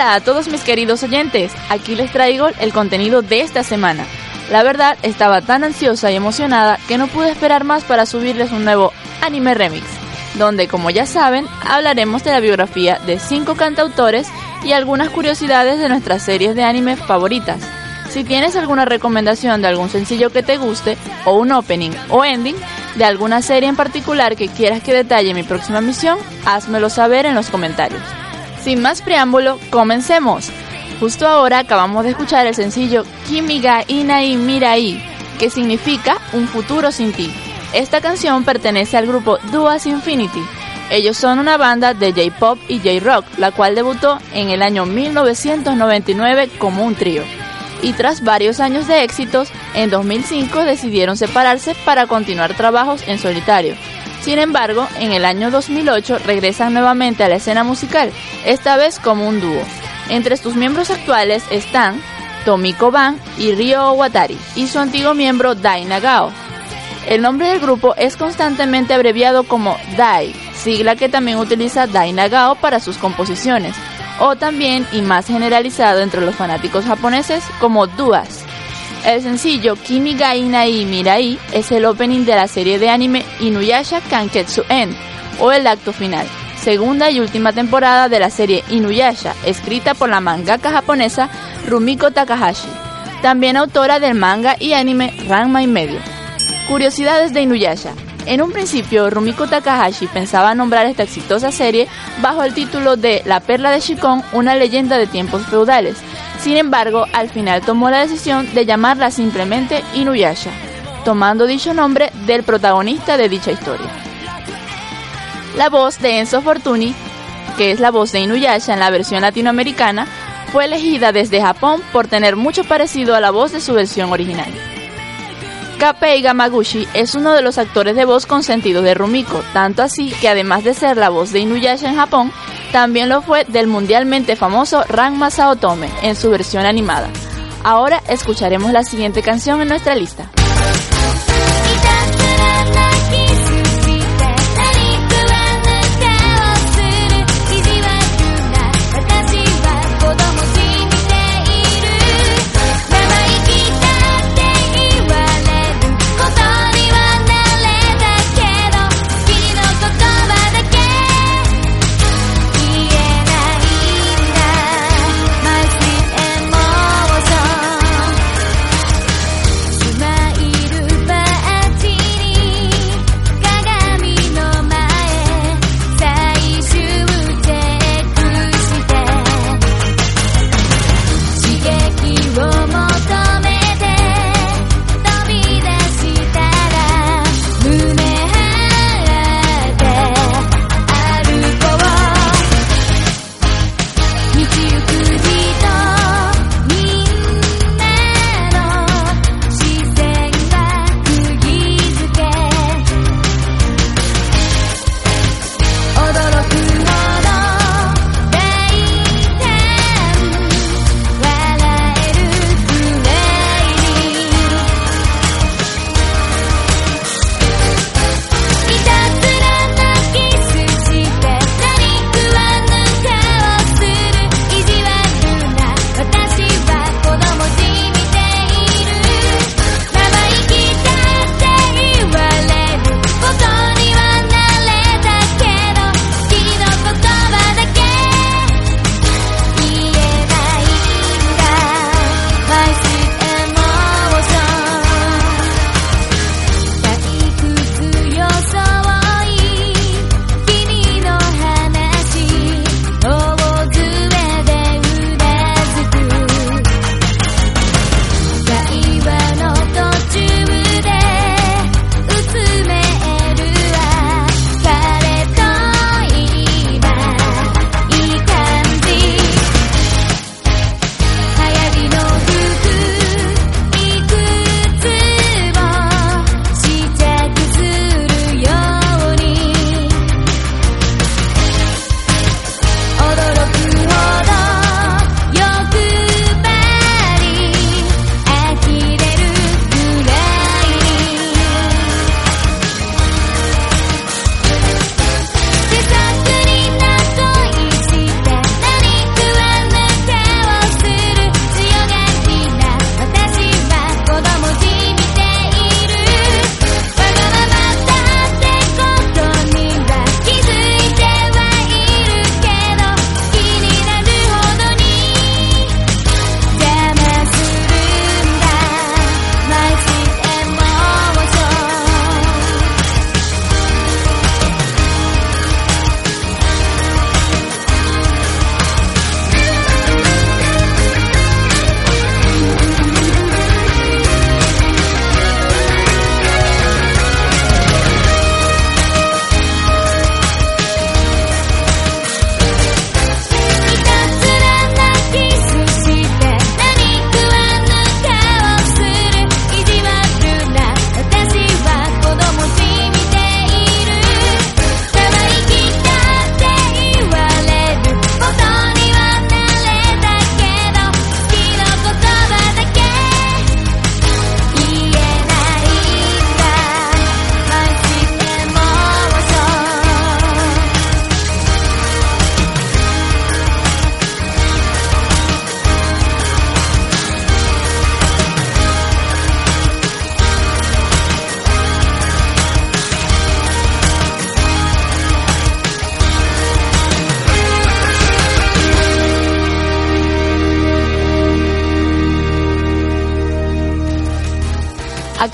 Hola, a todos mis queridos oyentes. Aquí les traigo el contenido de esta semana. La verdad, estaba tan ansiosa y emocionada que no pude esperar más para subirles un nuevo anime remix, donde, como ya saben, hablaremos de la biografía de cinco cantautores y algunas curiosidades de nuestras series de anime favoritas. Si tienes alguna recomendación de algún sencillo que te guste, o un opening o ending de alguna serie en particular que quieras que detalle mi próxima misión, házmelo saber en los comentarios. Sin más preámbulo, comencemos. Justo ahora acabamos de escuchar el sencillo Kimiga Inai Mirai, que significa un futuro sin ti. Esta canción pertenece al grupo Duas Infinity. Ellos son una banda de J-pop y J-rock, la cual debutó en el año 1999 como un trío. Y tras varios años de éxitos, en 2005 decidieron separarse para continuar trabajos en solitario. Sin embargo, en el año 2008 regresan nuevamente a la escena musical, esta vez como un dúo. Entre sus miembros actuales están Tomiko Ban y Ryo Watari, y su antiguo miembro Dai Nagao. El nombre del grupo es constantemente abreviado como Dai, sigla que también utiliza Dai Nagao para sus composiciones, o también y más generalizado entre los fanáticos japoneses como Duas. El sencillo Kimi ga Mirai es el opening de la serie de anime Inuyasha Kanketsu End, o el acto final, segunda y última temporada de la serie Inuyasha, escrita por la mangaka japonesa Rumiko Takahashi, también autora del manga y anime Ranma y medio. Curiosidades de Inuyasha. En un principio, Rumiko Takahashi pensaba nombrar esta exitosa serie bajo el título de La Perla de Shikon, una leyenda de tiempos feudales. Sin embargo, al final tomó la decisión de llamarla simplemente Inuyasha, tomando dicho nombre del protagonista de dicha historia. La voz de Enzo Fortuni, que es la voz de Inuyasha en la versión latinoamericana, fue elegida desde Japón por tener mucho parecido a la voz de su versión original. Kapei Gamaguchi es uno de los actores de voz consentidos de Rumiko, tanto así que además de ser la voz de Inuyasha en Japón, también lo fue del mundialmente famoso Ranma Saotome en su versión animada. Ahora escucharemos la siguiente canción en nuestra lista.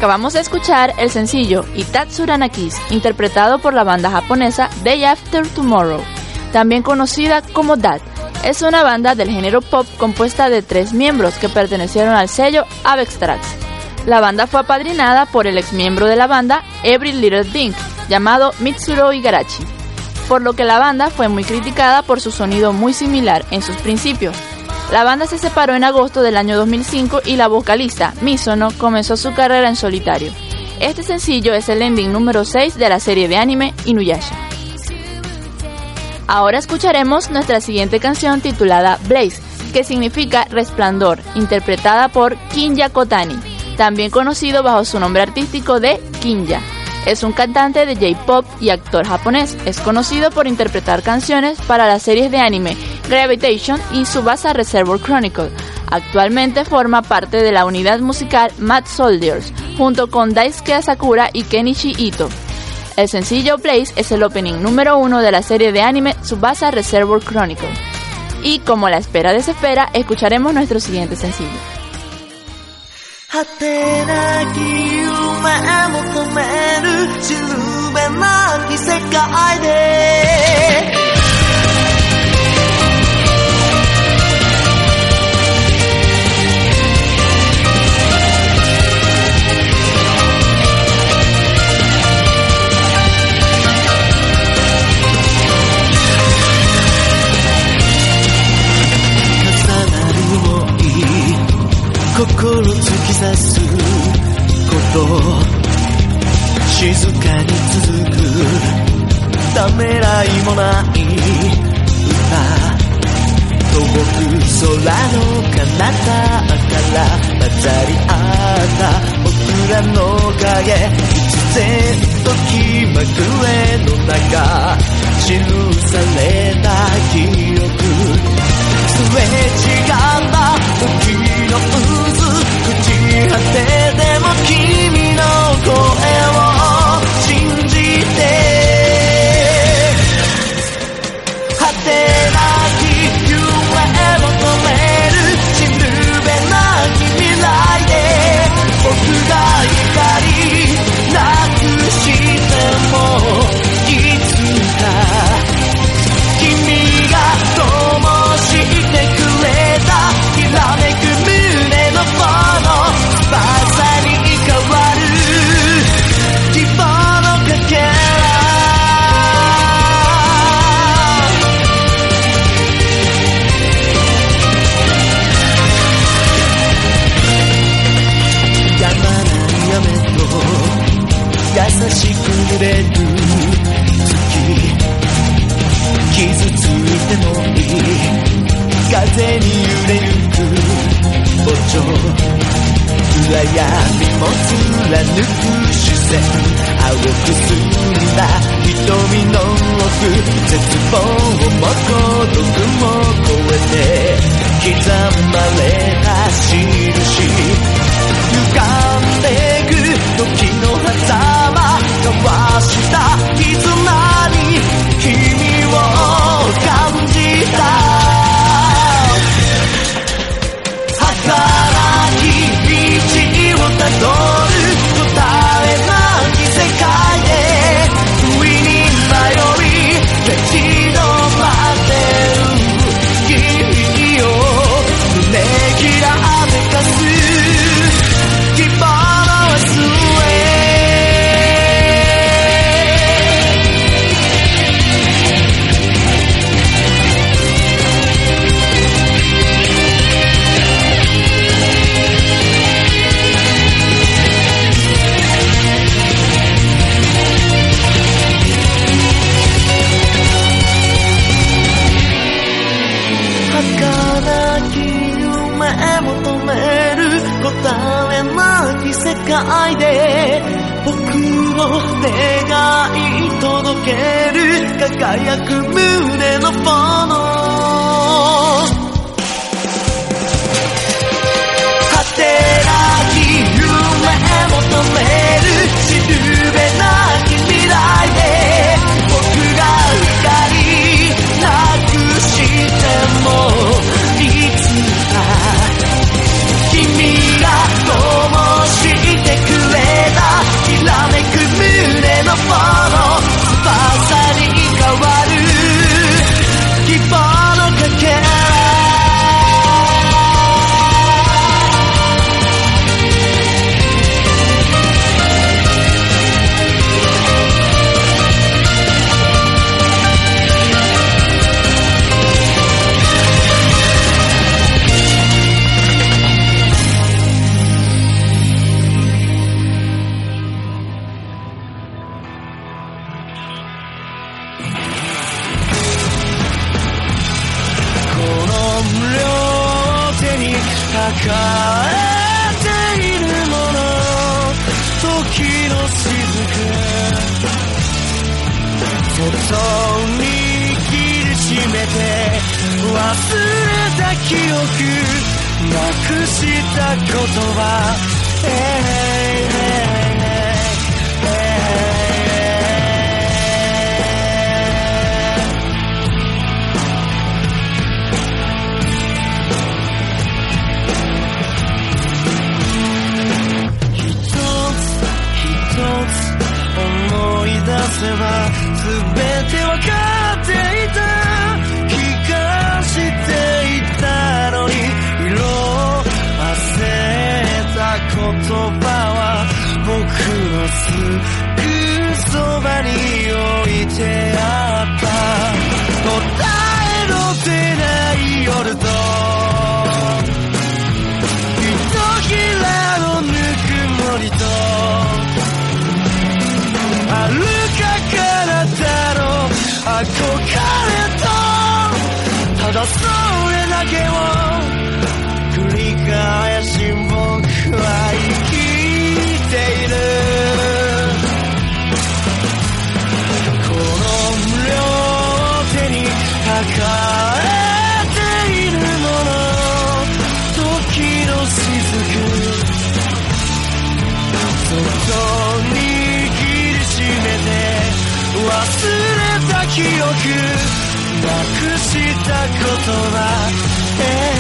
Acabamos de escuchar el sencillo Itatsura Kiss, interpretado por la banda japonesa Day After Tomorrow, también conocida como DAT. Es una banda del género pop compuesta de tres miembros que pertenecieron al sello Avex Tracks. La banda fue apadrinada por el ex miembro de la banda Every Little Thing, llamado Mitsuro Igarashi, por lo que la banda fue muy criticada por su sonido muy similar en sus principios. La banda se separó en agosto del año 2005 y la vocalista Misono comenzó su carrera en solitario. Este sencillo es el ending número 6 de la serie de anime Inuyasha. Ahora escucharemos nuestra siguiente canción titulada Blaze, que significa resplandor, interpretada por Kinya Kotani, también conocido bajo su nombre artístico de Kinya. Es un cantante de J-pop y actor japonés. Es conocido por interpretar canciones para las series de anime Gravitation y Subasa Reservoir Chronicle. Actualmente forma parte de la unidad musical Mad Soldiers, junto con Daisuke Asakura y Kenichi Ito. El sencillo Blaze es el opening número uno de la serie de anime Subasa Reservoir Chronicle. Y como la espera desespera, escucharemos nuestro siguiente sencillo. 果てなき夢求めるしるべなき世界で の彼方から混ざり合った僕らの影必然と気まぐれの中記された記憶。すれ違った時闇も貫く視線。青く澄んだ瞳の奥絶望も孤独も超えて刻まれた印。した言葉、えー。すぐそばに置いてあった答えの出ない夜とひとひらのぬくもりと歩憧れとただそれなくした言葉、えー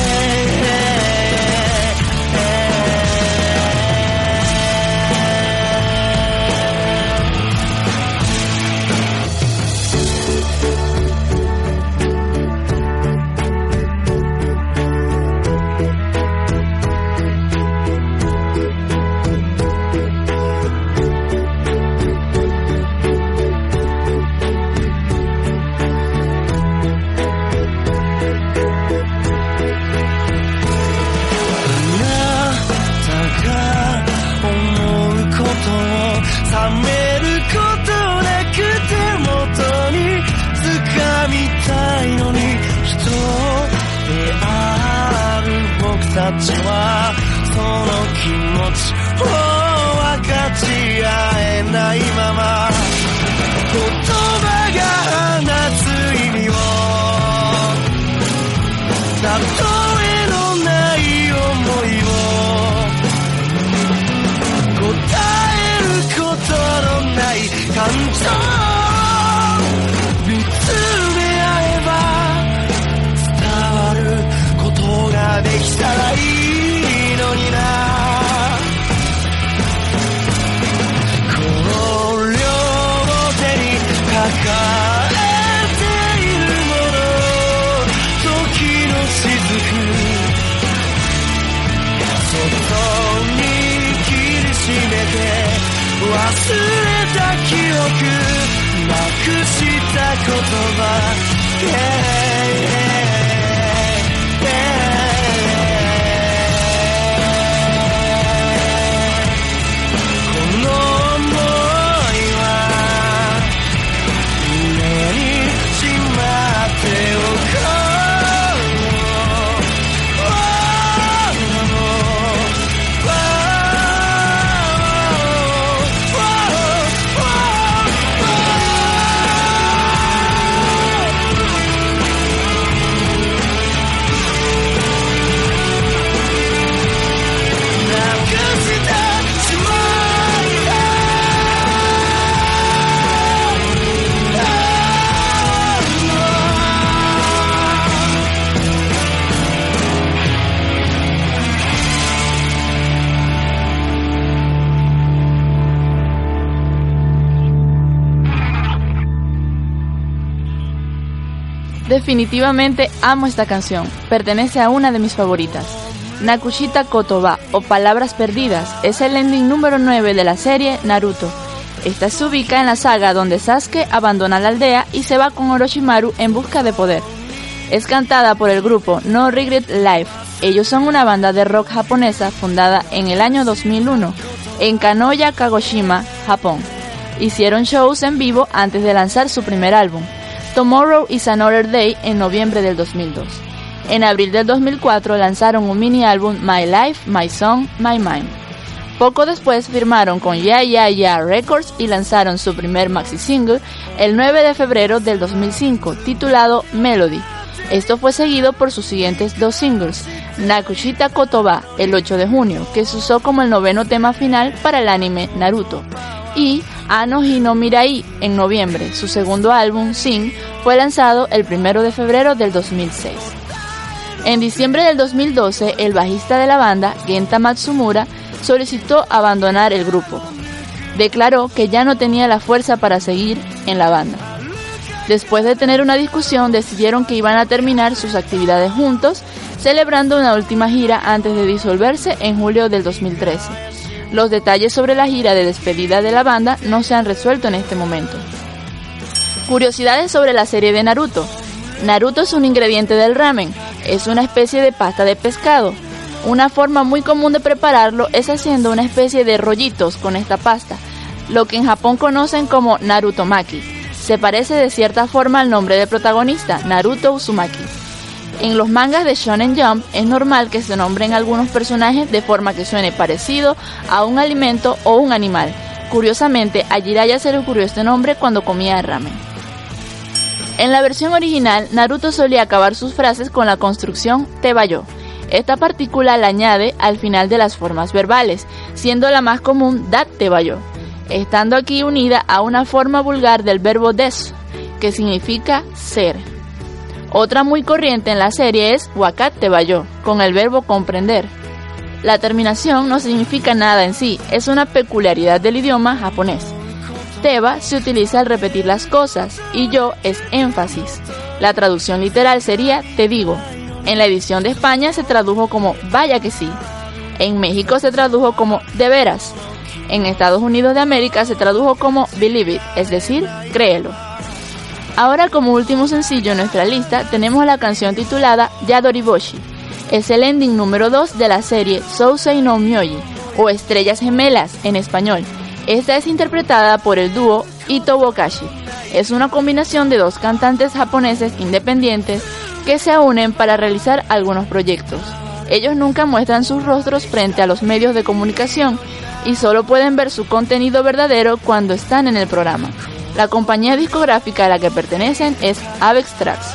Definitivamente amo esta canción, pertenece a una de mis favoritas. Nakushita Kotoba o Palabras Perdidas es el ending número 9 de la serie Naruto. Esta se ubica en la saga donde Sasuke abandona la aldea y se va con Orochimaru en busca de poder. Es cantada por el grupo No Regret Life. Ellos son una banda de rock japonesa fundada en el año 2001 en Kanoya, Kagoshima, Japón. Hicieron shows en vivo antes de lanzar su primer álbum. Tomorrow is Another Day en noviembre del 2002. En abril del 2004 lanzaron un mini álbum My Life, My Song, My Mind. Poco después firmaron con Yeah Yeah Yeah Records y lanzaron su primer maxi single el 9 de febrero del 2005, titulado Melody. Esto fue seguido por sus siguientes dos singles, Nakushita Kotoba el 8 de junio, que se usó como el noveno tema final para el anime Naruto, y Ano Hino Mirai en noviembre. Su segundo álbum, Sing, fue lanzado el 1 de febrero del 2006. En diciembre del 2012, el bajista de la banda, Genta Matsumura, solicitó abandonar el grupo. Declaró que ya no tenía la fuerza para seguir en la banda. Después de tener una discusión, decidieron que iban a terminar sus actividades juntos, celebrando una última gira antes de disolverse en julio del 2013. Los detalles sobre la gira de despedida de la banda no se han resuelto en este momento. Curiosidades sobre la serie de Naruto. Naruto es un ingrediente del ramen, es una especie de pasta de pescado. Una forma muy común de prepararlo es haciendo una especie de rollitos con esta pasta, lo que en Japón conocen como Narutomaki. Se parece de cierta forma al nombre del protagonista, Naruto Uzumaki. En los mangas de Shonen Jump es normal que se nombren algunos personajes de forma que suene parecido a un alimento o un animal. Curiosamente, a Jiraiya se le ocurrió este nombre cuando comía ramen. En la versión original, Naruto solía acabar sus frases con la construcción Tebayo. Esta partícula la añade al final de las formas verbales, siendo la más común Dat Tebayo, estando aquí unida a una forma vulgar del verbo des, que significa ser. Otra muy corriente en la serie es Wakat Tebayo, con el verbo comprender. La terminación no significa nada en sí, es una peculiaridad del idioma japonés. Teba se utiliza al repetir las cosas y yo es énfasis. La traducción literal sería te digo. En la edición de España se tradujo como vaya que sí. En México se tradujo como de veras. En Estados Unidos de América se tradujo como believe it, es decir, créelo. Ahora como último sencillo en nuestra lista tenemos la canción titulada Yadoriboshi. Es el ending número 2 de la serie Sousei no Myoji o Estrellas Gemelas en español. Esta es interpretada por el dúo Ito Bokashi. Es una combinación de dos cantantes japoneses independientes que se unen para realizar algunos proyectos. Ellos nunca muestran sus rostros frente a los medios de comunicación y solo pueden ver su contenido verdadero cuando están en el programa. La compañía discográfica a la que pertenecen es Avex Tracks.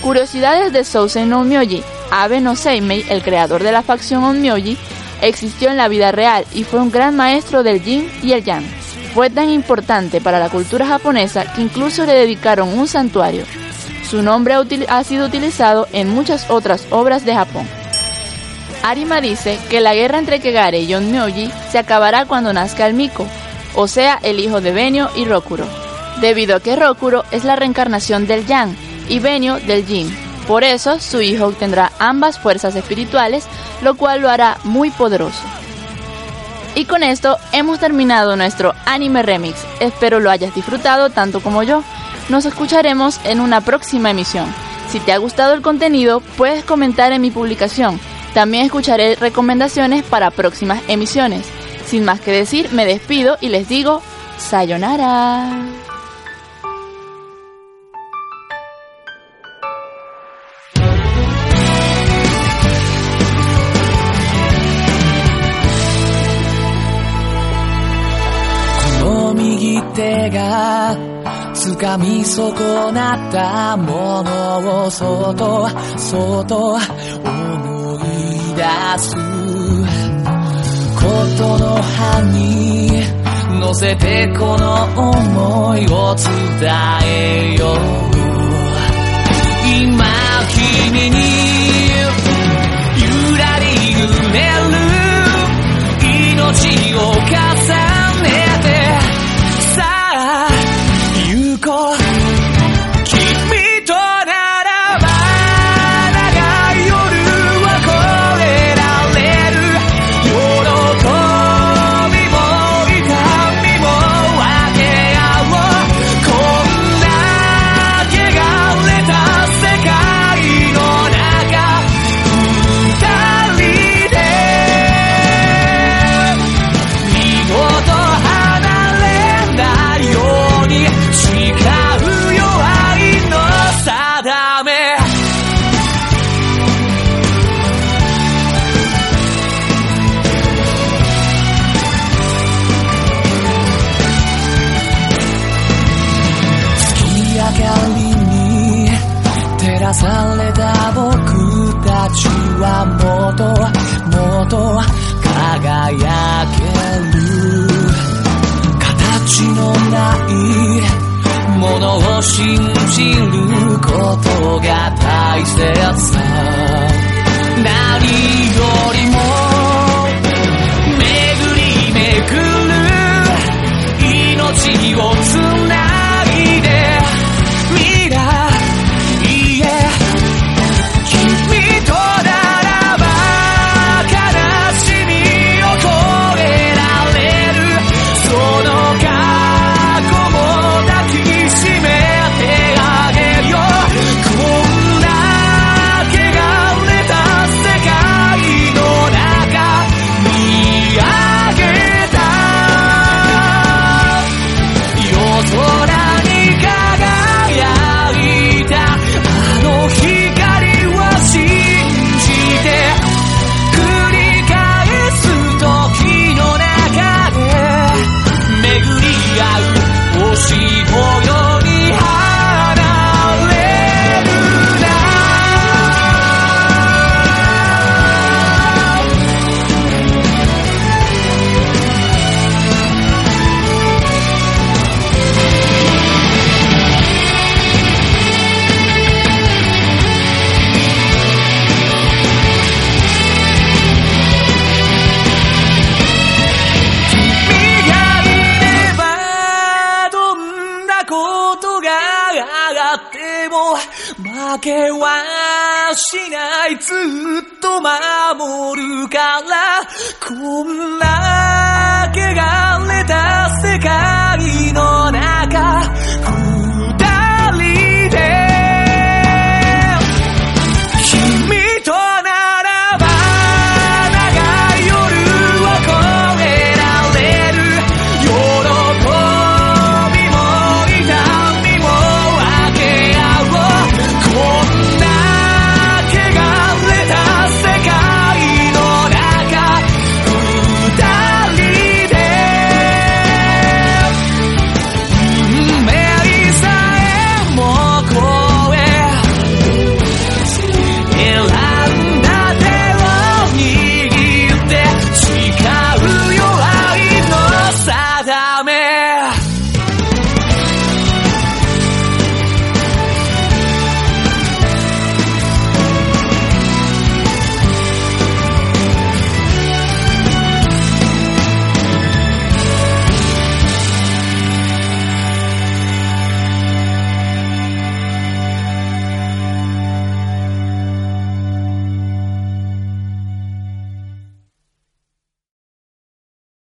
Curiosidades de Sousei no Myoji. Abe no Seimei, el creador de la facción Onmyoji, existió en la vida real y fue un gran maestro del yin y el yang. Fue tan importante para la cultura japonesa que incluso le dedicaron un santuario. Su nombre ha sido utilizado en muchas otras obras de Japón. Arima dice que la guerra entre Kegare y Onmyoji se acabará cuando nazca el Miko, o sea, el hijo de Benio y Rokuro, debido a que Rokuro es la reencarnación del Yang y Benio del Yin. Por eso, su hijo obtendrá ambas fuerzas espirituales, lo cual lo hará muy poderoso. Y con esto hemos terminado nuestro anime remix. Espero lo hayas disfrutado tanto como yo. Nos escucharemos en una próxima emisión. Si te ha gustado el contenido, puedes comentar en mi publicación. También escucharé recomendaciones para próximas emisiones. Sin más que decir, me despido y les digo, sayonara. 掴み損なったものをそっとそっと思い出すことの葉に乗せてこの思いを伝えよう。今君にゆらり揺れる